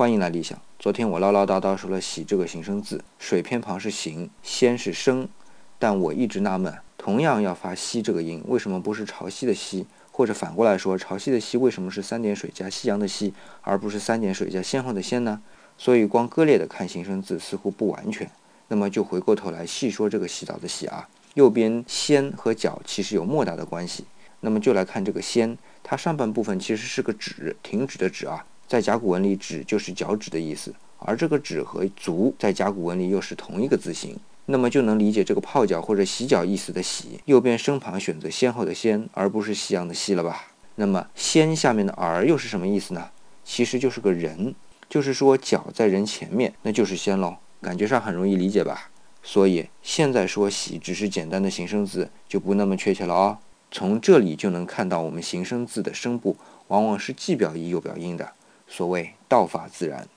欢迎来理想。昨天我唠唠叨叨说了“喜”这个形声字，水偏旁是形，先是生，但我一直纳闷，同样要发“西”这个音，为什么不是潮汐的“汐”？或者反过来说，潮汐的“汐”为什么是三点水加夕阳的“夕”，而不是三点水加先后的“先”呢？所以光割裂的看形声字似乎不完全。那么就回过头来细说这个洗澡的“洗”啊，右边“先”和“脚”其实有莫大的关系。那么就来看这个“先”，它上半部分其实是个止，停止的止啊。在甲骨文里，指就是脚趾的意思，而这个止和足在甲骨文里又是同一个字形，那么就能理解这个泡脚或者洗脚意思的洗，右边身旁选择先后的先，而不是夕阳的夕了吧？那么先下面的儿又是什么意思呢？其实就是个人，就是说脚在人前面，那就是先喽。感觉上很容易理解吧？所以现在说洗只是简单的形声字，就不那么确切了哦。从这里就能看到，我们形声字的声部往往是既表意又表音的。所谓道法自然。